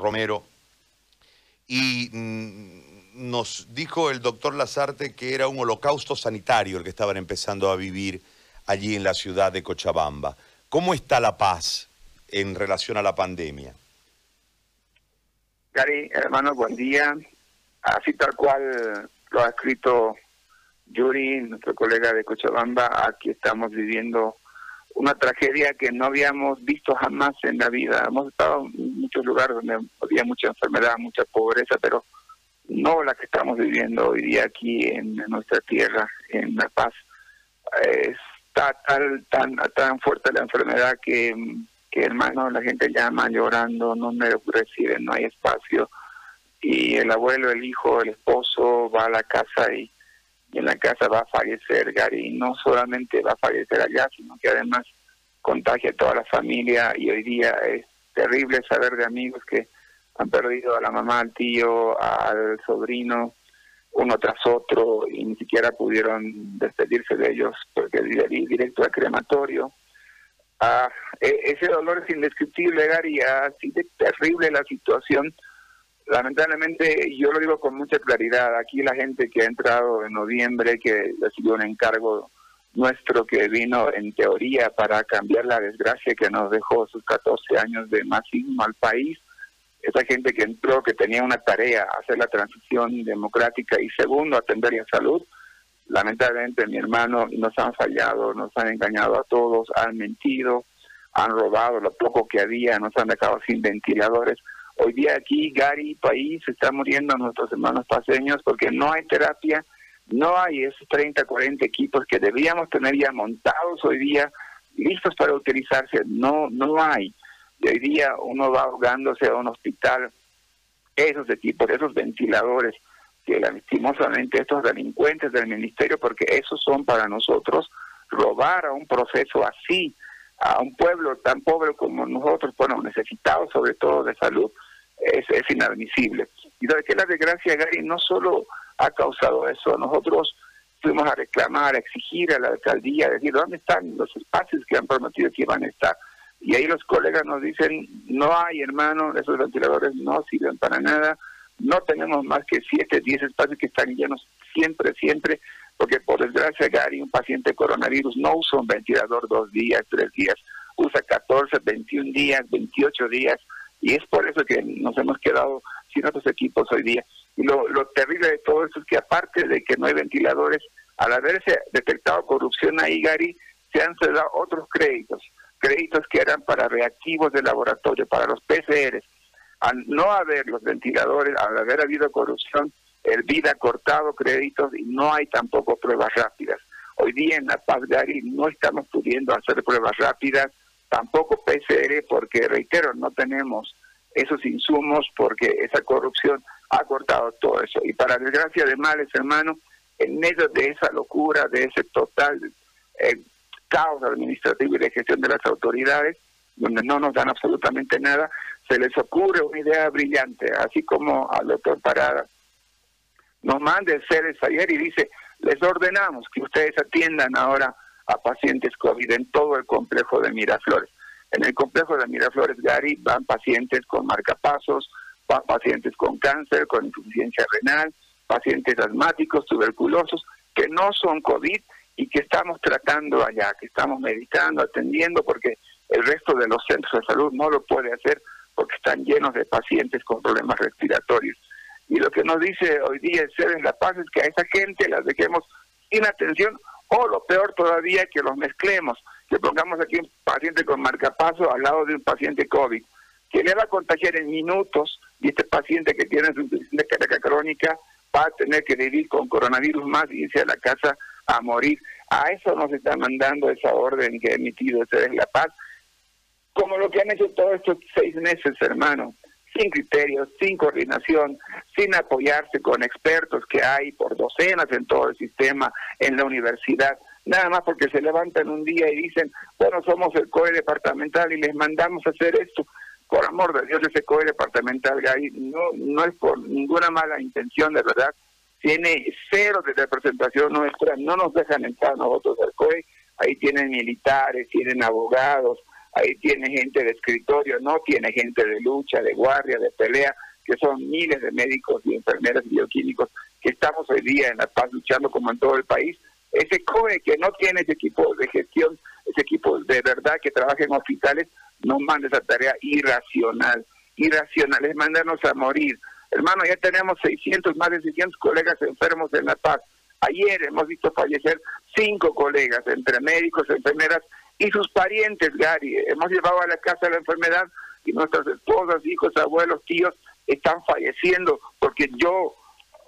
Romero, y mm, nos dijo el doctor Lazarte que era un holocausto sanitario el que estaban empezando a vivir allí en la ciudad de Cochabamba. ¿Cómo está la paz en relación a la pandemia? Gary, hermano, buen día. Así tal cual lo ha escrito Yuri, nuestro colega de Cochabamba, aquí estamos viviendo una tragedia que no habíamos visto jamás en la vida. Hemos estado en muchos lugares donde había mucha enfermedad, mucha pobreza, pero no la que estamos viviendo hoy día aquí en, nuestra tierra, en La Paz. está tan, tan, tan fuerte la enfermedad que, que, hermano, la gente llama llorando, no me reciben, no hay espacio. Y el abuelo, el hijo, el esposo va a la casa y y en la casa va a fallecer Gary. No solamente va a fallecer allá, sino que además contagia a toda la familia y hoy día es terrible saber de amigos que han perdido a la mamá, al tío, al sobrino, uno tras otro y ni siquiera pudieron despedirse de ellos porque directo al crematorio. Ah, e-, ese dolor es indescriptible, Gary, así de terrible la situación lamentablemente, yo lo digo con mucha claridad, aquí la gente que ha entrado en noviembre, que recibió un encargo nuestro que vino en teoría para cambiar la desgracia que nos dejó sus 14 años de masismo al país, esa gente que entró, que tenía una tarea, hacer la transición democrática y segundo, atender la salud, lamentablemente mi hermano nos han fallado, nos han engañado a todos, han mentido, han robado lo poco que había, nos han dejado sin ventiladores. Hoy día aquí, Gary, país, está muriendo nuestros hermanos paseños porque no hay terapia, no hay esos 30, 40 equipos que debíamos tener ya montados hoy día, listos para utilizarse, no, no hay. Y hoy día uno va ahogándose a un hospital, esos equipos, esos ventiladores, que lastimosamente estos delincuentes del ministerio, porque esos son para nosotros robar a un proceso así, a un pueblo tan pobre como nosotros, bueno, necesitados sobre todo de salud, es, es inadmisible. Y de que la desgracia, Gary, no solo ha causado eso, nosotros fuimos a reclamar, a exigir a la alcaldía, a decir, ¿dónde están los espacios que han prometido que iban a estar? Y ahí los colegas nos dicen, no hay, hermano, esos ventiladores no sirven para nada, no tenemos más que 7, 10 espacios que están llenos siempre, siempre, porque por desgracia, Gary, un paciente coronavirus no usa un ventilador dos días, tres días, usa 14, 21 días, 28 días, y es por eso que nos hemos quedado sin otros equipos hoy día. Y lo, terrible de todo esto es que aparte de que no hay ventiladores, al haberse detectado corrupción ahí, Gary, se han dado otros créditos, créditos que eran para reactivos de laboratorio, para los PCRs. Al no haber los ventiladores, al haber habido corrupción, el vida ha cortado créditos y no hay tampoco pruebas rápidas. Hoy día en La Paz, Gary, no estamos pudiendo hacer pruebas rápidas tampoco PCR porque, reitero, no tenemos esos insumos porque esa corrupción ha cortado todo eso. Y para desgracia de males, hermano, en medio de esa locura, de ese total eh, caos administrativo y de gestión de las autoridades, donde no nos dan absolutamente nada, se les ocurre una idea brillante, así como al doctor Parada nos manda el CERES ayer y dice, les ordenamos que ustedes atiendan ahora a pacientes COVID en todo el complejo de Miraflores. En el complejo de Miraflores, Gary, van pacientes con marcapasos, van pacientes con cáncer, con insuficiencia renal, pacientes asmáticos, tuberculosos, que no son COVID y que estamos tratando allá, que estamos medicando, atendiendo, porque el resto de los centros de salud no lo puede hacer porque están llenos de pacientes con problemas respiratorios. Y lo que nos dice hoy día el en La Paz es que a esa gente las dejemos sin atención o lo peor todavía, que los mezclemos, que pongamos aquí un paciente con marcapaso al lado de un paciente COVID, que le va a contagiar en minutos y este paciente que tiene su de carga crónica va a tener que vivir con coronavirus más y irse a la casa a morir. A eso nos está mandando esa orden que ha emitido es La Paz, como lo que han hecho todos estos seis meses, hermano sin criterios, sin coordinación, sin apoyarse con expertos que hay por docenas en todo el sistema, en la universidad, nada más porque se levantan un día y dicen, bueno, somos el COE departamental y les mandamos a hacer esto. Por amor de Dios, ese COE departamental, Gay, no, no es por ninguna mala intención, de verdad, tiene cero de representación nuestra, no nos dejan entrar nosotros al COE, ahí tienen militares, tienen abogados, ahí tiene gente de escritorio, no tiene gente de lucha, de guardia, de pelea, que son miles de médicos y enfermeras y bioquímicos que estamos hoy día en La Paz luchando como en todo el país. Ese COE que no tiene ese equipo de gestión, ese equipo de verdad que trabaja en hospitales, nos manda esa tarea irracional. Irracional es mandarnos a morir. Hermano, ya tenemos 600, más de 600 colegas enfermos en La Paz. Ayer hemos visto fallecer cinco colegas, entre médicos, enfermeras y sus parientes, Gary. Hemos llevado a la casa la enfermedad y nuestras esposas, hijos, abuelos, tíos están falleciendo porque yo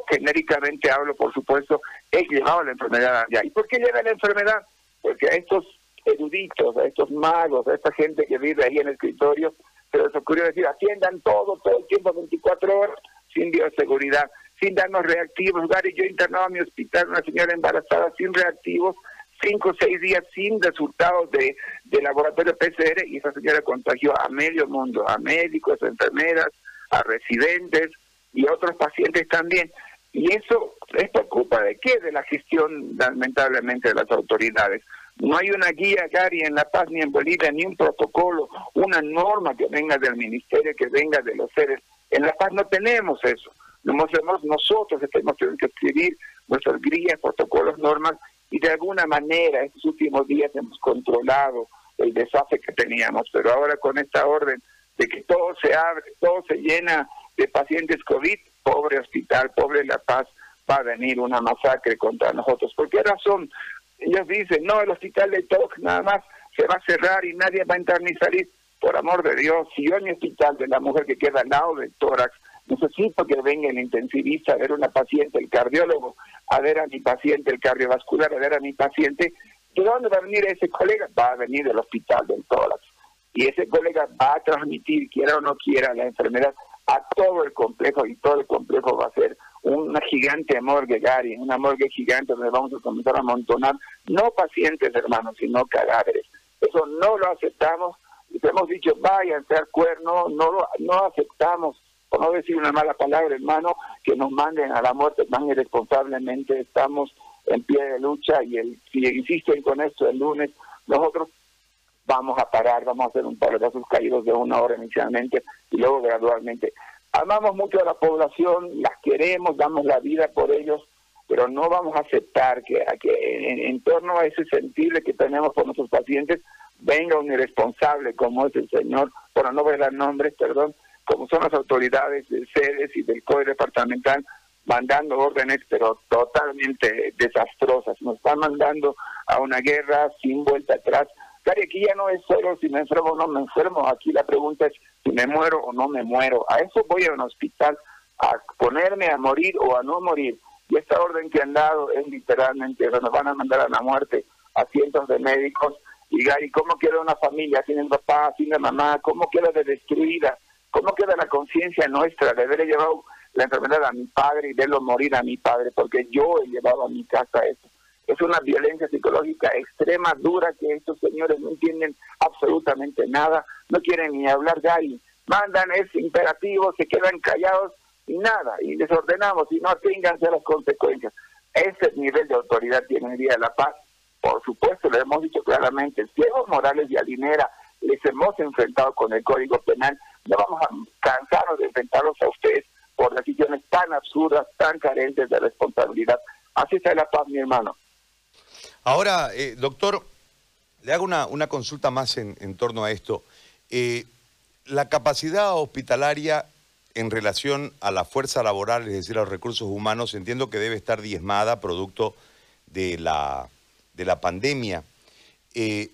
genéricamente hablo, por supuesto, he llevado la enfermedad allá. ¿Y por qué lleva la enfermedad? Porque a estos eruditos, a estos magos, a esta gente que vive ahí en el escritorio, se les ocurrió decir, atiendan todo, todo el tiempo, 24 horas, sin bioseguridad, sin darnos reactivos. Gary, yo internaba a mi hospital una señora embarazada sin reactivos, cinco o seis días sin resultados de, de laboratorio PCR y esa señora contagió a medio mundo, a médicos, a enfermeras, a residentes y otros pacientes también. Y eso, esto ocupa de qué? De la gestión, lamentablemente, de las autoridades. No hay una guía, Gary, en La Paz ni en Bolivia, ni un protocolo, una norma que venga del ministerio, que venga de los seres. En La Paz no tenemos eso. Nosotros que tenemos que escribir nuestras guías, protocolos, normas, y de alguna manera estos últimos días hemos controlado el desastre que teníamos, pero ahora con esta orden de que todo se abre, todo se llena de pacientes COVID, pobre hospital, pobre La Paz, va a venir una masacre contra nosotros. ¿Por qué razón? Ellos dicen, no, el hospital de Tox nada más se va a cerrar y nadie va a entrar ni salir. Por amor de Dios, si yo en mi hospital de la mujer que queda al lado del tórax necesito que venga el intensivista a ver a una paciente, el cardiólogo, a ver a mi paciente, el cardiovascular, a ver a mi paciente, ¿de dónde va a venir ese colega? Va a venir del hospital del tórax. Y ese colega va a transmitir, quiera o no quiera, la enfermedad a todo el complejo y todo el complejo va a ser una gigante morgue, Gary, una morgue gigante donde vamos a comenzar a amontonar no pacientes, hermanos, sino cadáveres. Eso no lo aceptamos. Les hemos dicho, vayan a cuerno, no, no aceptamos, no decir una mala palabra, hermano, que nos manden a la muerte tan irresponsablemente. Estamos en pie de lucha y el, si insisten con esto el lunes, nosotros vamos a parar, vamos a hacer un par de pasos caídos de una hora inicialmente y luego gradualmente. Amamos mucho a la población, las queremos, damos la vida por ellos, pero no vamos a aceptar que, que en, torno a ese sentir que tenemos por nuestros pacientes venga un irresponsable como es el señor, por no ver nombres, perdón, como son las autoridades de sedes y del COE departamental, mandando órdenes, pero totalmente desastrosas. Nos están mandando a una guerra sin vuelta atrás. Cari, aquí ya no es solo si me enfermo o no me enfermo, aquí la pregunta es si me muero o no me muero. A eso voy a un hospital, a ponerme a morir o a no morir. Y esta orden que han dado es literalmente, nos van a mandar a la muerte a cientos de médicos. Y Gary, ¿cómo queda una familia sin papá, sin mamá? ¿Cómo queda de destruida? ¿Cómo queda la conciencia nuestra de haber llevado la enfermedad a mi padre y verlo morir a mi padre? Porque yo he llevado a mi casa eso es una violencia psicológica extrema, dura, que estos señores no entienden absolutamente nada, no quieren ni hablar ya y mandan ese imperativo, se quedan callados y nada, y les ordenamos, y no aténganse a las consecuencias. Ese nivel de autoridad tiene el Día de la Paz. Por supuesto, lo hemos dicho claramente, si Evo Morales y Alinera les hemos enfrentado con el Código Penal, no vamos a cansarnos de enfrentarlos a ustedes por decisiones tan absurdas, tan carentes de responsabilidad. Así está la paz, mi hermano. Ahora, eh, doctor, le hago una, consulta más en, torno a esto. Eh, la capacidad hospitalaria en relación a la fuerza laboral, es decir, a los recursos humanos, entiendo que debe estar diezmada producto de la, de la pandemia. Eh,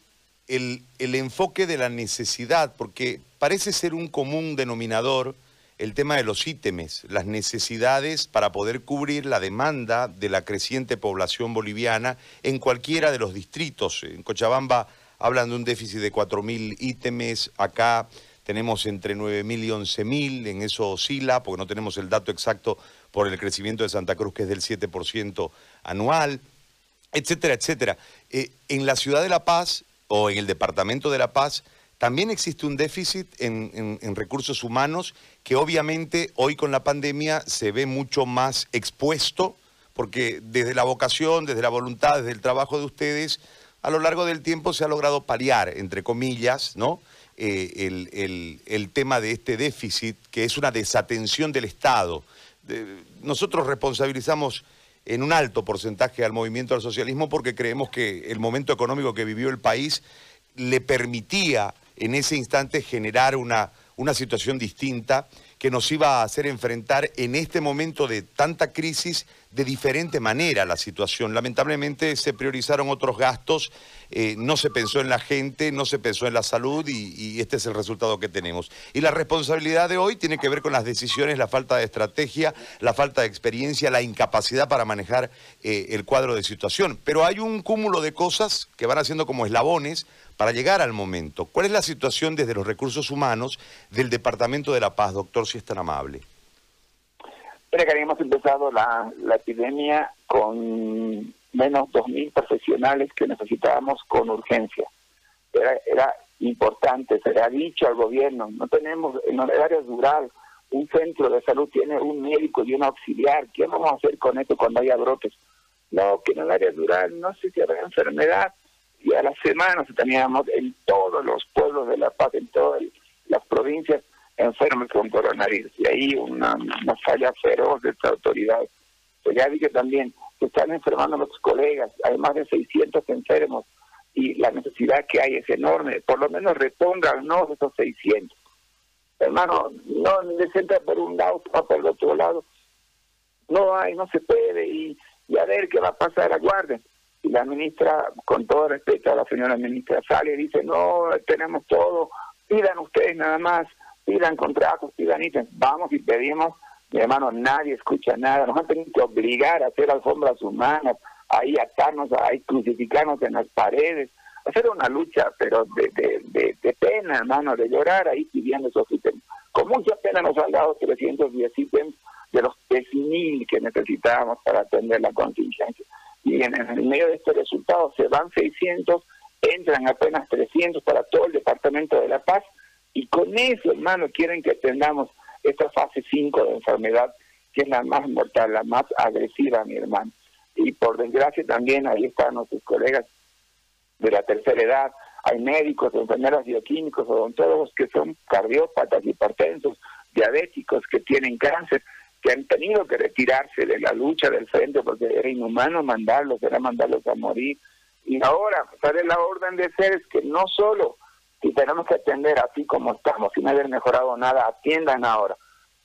el, el enfoque de la necesidad, porque parece ser un común denominador el tema de los ítems, las necesidades para poder cubrir la demanda de la creciente población boliviana en cualquiera de los distritos. En Cochabamba hablan de un déficit de 4.000 ítems, acá tenemos entre 9.000 y 11.000, en eso oscila, porque no tenemos el dato exacto por el crecimiento de Santa Cruz, que es del 7% anual, etcétera, etcétera. Eh, en la ciudad de La Paz o en el departamento de La Paz, también existe un déficit en, recursos humanos que obviamente hoy con la pandemia se ve mucho más expuesto porque desde la vocación, desde la voluntad, desde el trabajo de ustedes, a lo largo del tiempo se ha logrado paliar, entre comillas, ¿no? Eh, el, tema de este déficit, que es una desatención del Estado. nosotros responsabilizamos en un alto porcentaje al movimiento al socialismo porque creemos que el momento económico que vivió el país le permitía en ese instante generar una, una situación distinta que nos iba a hacer enfrentar en este momento de tanta crisis de diferente manera la situación. Lamentablemente se priorizaron otros gastos, eh, no se pensó en la gente, no se pensó en la salud y, este es el resultado que tenemos. Y la responsabilidad de hoy tiene que ver con las decisiones, la falta de estrategia, la falta de experiencia, la incapacidad para manejar eh, el cuadro de situación. Pero hay un cúmulo de cosas que van haciendo como eslabones para llegar al momento. ¿Cuál es la situación desde los recursos humanos del Departamento de la Paz, doctor, si es tan amable? Habíamos empezado la, epidemia con menos 2.000 profesionales que necesitábamos con urgencia. Era, era importante, se le ha dicho al gobierno, no tenemos en el área rural un centro de salud, tiene un médico y un auxiliar, ¿qué vamos a hacer con esto cuando haya brotes? No, que en el área rural no sé si habrá enfermedad, y a las semanas teníamos en todos los pueblos de La Paz, en todas las provincias, enfermos con coronavirus. Y ahí una, falla feroz de esta autoridad. Pues ya dije también que están enfermando nuestros colegas, hay más de 600 enfermos y la necesidad que hay es enorme. Por lo menos repónganos esos 600. Hermano, no le sienta por un lado, por el otro lado. No hay, no se puede y, y a ver qué va a pasar, aguarden y la ministra, con todo respeto a la señora ministra, sale y dice, no, tenemos todo, pidan ustedes nada más, pidan contratos, pidan ítems, vamos y pedimos, mi hermano, nadie escucha nada, nos han tenido que obligar a hacer alfombras humanas, ahí atarnos, ahí crucificarnos en las paredes, hacer una lucha, pero de, de, pena, hermano, de llorar ahí pidiendo esos ítems. Con mucha pena nos han dado 310 ítems de los 10.000 que necesitábamos para atender la contingencia. Y en el medio de este resultado se van 600, entran apenas 300 para todo el Departamento de la Paz y con eso, hermano, quieren que tengamos esta fase 5 de enfermedad, que es la más mortal, la más agresiva, mi hermano. Y por desgracia también ahí están nuestros colegas de la tercera edad, hay médicos, enfermeras bioquímicos, odontólogos que son cardiópatas, hipertensos, diabéticos, que tienen cáncer, que han tenido que retirarse de la lucha del frente porque era inhumano mandarlos, era mandarlos a morir. Y ahora sale la orden de ser es que no solo si tenemos que atender así como estamos, sin haber mejorado nada, atiendan ahora,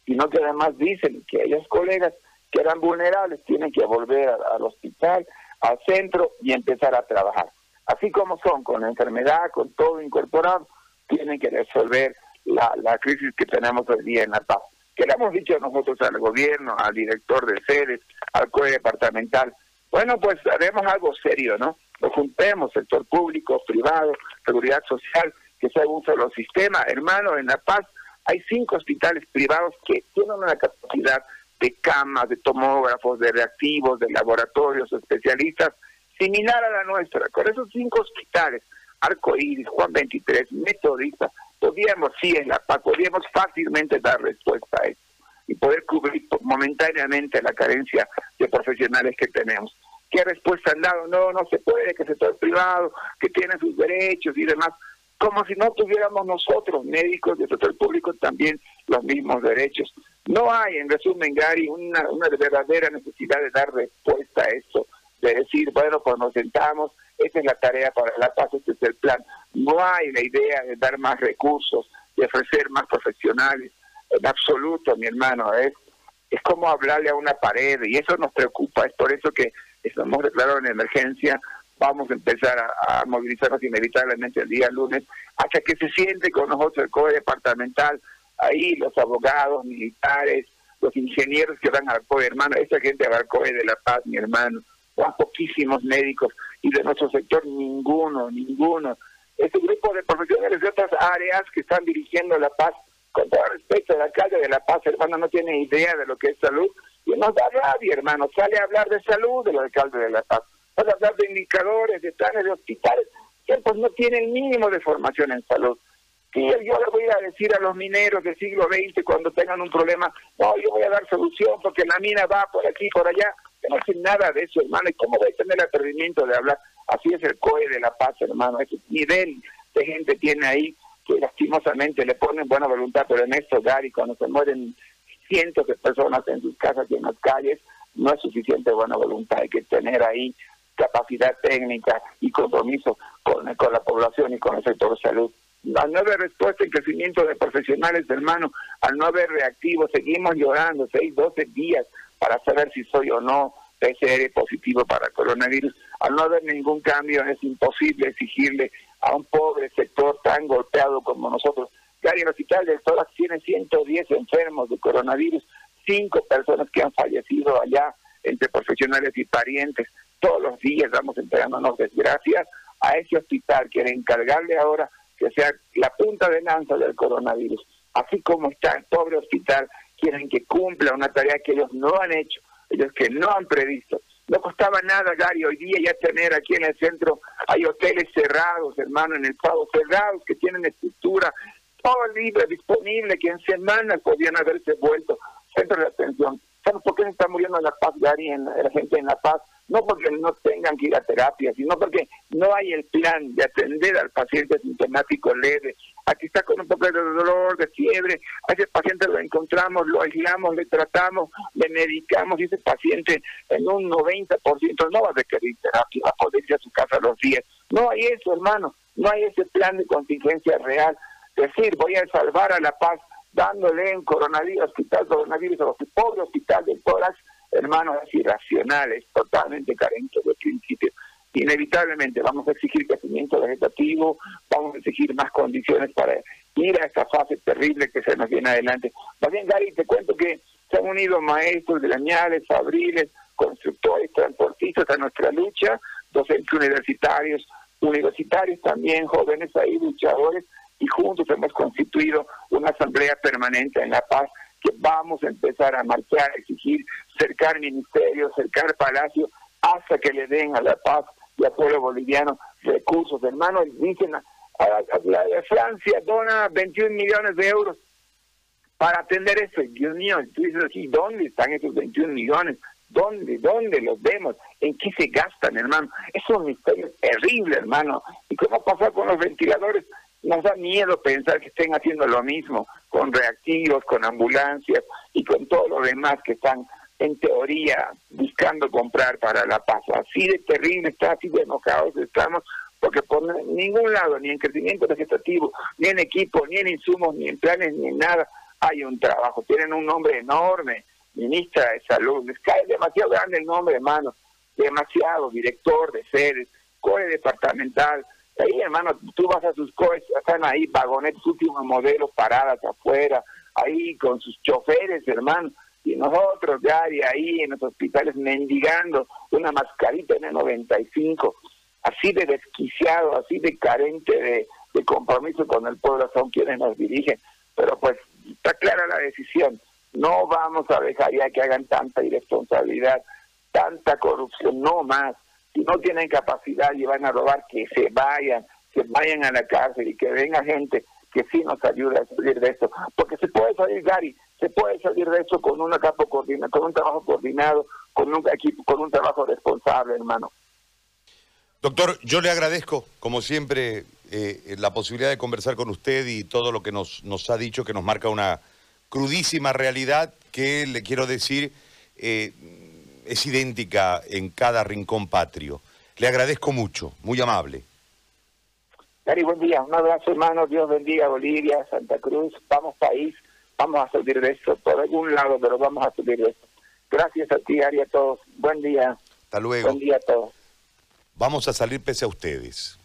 sino que además dicen que ellos colegas que eran vulnerables tienen que volver al hospital, al centro y empezar a trabajar. Así como son con la enfermedad, con todo incorporado, tienen que resolver la, la crisis que tenemos hoy día en La Paz que le hemos dicho nosotros al gobierno, al director de sedes, al COE departamental, bueno, pues haremos algo serio, ¿no? Lo juntemos, sector público, privado, seguridad social, que sea un solo sistema. Hermano, en La Paz hay cinco hospitales privados que tienen una capacidad de camas, de tomógrafos, de reactivos, de laboratorios, especialistas, similar a la nuestra. Con esos cinco hospitales, Arcoíris, Juan 23, Metodista, podíamos, sí, en La Paz, podíamos fácilmente dar respuesta a esto y poder cubrir momentáneamente la carencia de profesionales que tenemos. ¿Qué respuesta han dado? No, no se puede, que el sector privado, que tiene sus derechos y demás, como si no tuviéramos nosotros, médicos del sector público, también los mismos derechos. No hay, en resumen, Gary, una, verdadera necesidad de dar respuesta a esto, de decir, bueno, pues nos sentamos, esta es la tarea para la paz, este es el plan. No hay la idea de dar más recursos, de ofrecer más profesionales, en absoluto, mi hermano. Es, es como hablarle a una pared y eso nos preocupa. Es por eso que estamos declarado en emergencia. Vamos a empezar a, movilizarnos inevitablemente el día lunes hasta que se siente con nosotros el COE departamental, ahí los abogados, militares, los ingenieros que van al COE, hermano. Esa gente va al COE de La Paz, mi hermano. Van poquísimos médicos y de nuestro sector ninguno, ninguno. Este grupo de profesionales de otras áreas que están dirigiendo La Paz, con todo respeto, el alcalde de La Paz, hermano, no tiene idea de lo que es salud, y nos da rabia, hermano, sale a hablar de salud del alcalde de La Paz, sale a hablar de indicadores, de planes, de hospitales, que pues no tiene el mínimo de formación en salud. Y yo le voy a decir a los mineros del siglo XX cuando tengan un problema, no, yo voy a dar solución porque la mina va por aquí, por allá, no hacen nada de eso, hermano, y cómo voy a tener el atrevimiento de hablar, así es el COE de La Paz, hermano, ese nivel de gente tiene ahí que lastimosamente le ponen buena voluntad, pero en esto, Gary, cuando se mueren cientos de personas en sus casas y en las calles, no es suficiente buena voluntad, hay que tener ahí capacidad técnica y compromiso con, con la población y con el sector salud. Al no haber respuesta y crecimiento de profesionales, hermano, al no haber reactivos, seguimos llorando seis, doce días para saber si soy o no PCR positivo para coronavirus. Al no haber ningún cambio, es imposible exigirle a un pobre sector tan golpeado como nosotros. Gary, el hospital del Tórax tiene 110 enfermos de coronavirus, cinco personas que han fallecido allá entre profesionales y parientes. Todos los días vamos entregándonos desgracias a ese hospital. Quiere encargarle ahora que sea la punta de lanza del coronavirus. Así como está el pobre hospital, quieren que cumpla una tarea que ellos no han hecho, ellos que no han previsto. No costaba nada, Gary, hoy día ya tener aquí en el centro, hay hoteles cerrados, hermano, en el Pavo, cerrados, que tienen estructura, todo libre, disponible, que en semanas podían haberse vuelto centro de atención. ¿Sabes por qué se está muriendo en La Paz, Gary, en la gente en La Paz? No porque no tengan que ir a terapia, sino porque no hay el plan de atender al paciente sintomático leve. Aquí está con un poco de dolor, de fiebre, a ese paciente lo encontramos, lo aislamos, le tratamos, le medicamos y ese paciente en un 90% no va a requerir terapia, va a poder ir a su casa los días. No hay eso, hermano, no hay ese plan de contingencia real. Decir, voy a salvar a la paz dándole en coronavirus, hospital coronavirus a los pobre hospital del tórax, hermano, es irracional, es totalmente carente de principio. Inevitablemente vamos a exigir crecimiento vegetativo, vamos a exigir más condiciones para ir a esta fase terrible que se nos viene adelante. Más bien, Gary, te cuento que se han unido maestros de lañales, fabriles, constructores, transportistas a nuestra lucha, docentes universitarios, universitarios también, jóvenes ahí, luchadores, y juntos hemos constituido una asamblea permanente en La Paz que vamos a empezar a marchar, a exigir, cercar ministerios, cercar palacios, hasta que le den a la paz y al pueblo boliviano recursos. Hermanos, dicen, a, Francia dona 21 millones de euros para atender eso. Dios mío, tú dices así, ¿dónde están esos 21 millones? ¿Dónde? ¿Dónde los vemos? ¿En qué se gastan, hermano? Es un misterio terrible, hermano. ¿Y cómo pasa con los ventiladores? Nos da miedo pensar que estén haciendo lo mismo con reactivos, con ambulancias y con todo lo demás que están en teoría buscando comprar para la paz. Así de terrible está, así de enojados estamos, porque por ningún lado, ni en crecimiento vegetativo, ni en equipo, ni en insumos, ni en planes, ni en nada, hay un trabajo. Tienen un nombre enorme, ministra de salud, les cae demasiado grande el nombre, hermano, demasiado, director de sedes, core departamental, Ahí, hermano, tú vas a sus coches, están ahí vagonetes, últimos modelos paradas afuera, ahí con sus choferes, hermano. Y nosotros, ya ahí en los hospitales, mendigando una mascarita N95, así de desquiciado, así de carente de, de compromiso con el pueblo, son quienes nos dirigen. Pero pues está clara la decisión. No vamos a dejar ya que hagan tanta irresponsabilidad, tanta corrupción, no más si no tienen capacidad y van a robar, que se vayan, que vayan a la cárcel y que venga gente que sí nos ayude a salir de esto. Porque se puede salir, Gary, se puede salir de esto con una capa coordinado, con un trabajo coordinado, con un equipo, con un trabajo responsable, hermano. Doctor, yo le agradezco, como siempre, eh, la posibilidad de conversar con usted y todo lo que nos, nos ha dicho, que nos marca una crudísima realidad que, le quiero decir, eh, es idéntica en cada rincón patrio. Le agradezco mucho, muy amable. Gary, buen día. Un abrazo, hermano. Dios bendiga Bolivia, Santa Cruz. Vamos, país. Vamos a salir de esto por algún lado, pero vamos a salir de esto. Gracias a ti, Ari, a todos. Buen día. Hasta luego. Buen día a todos. Vamos a salir pese a ustedes.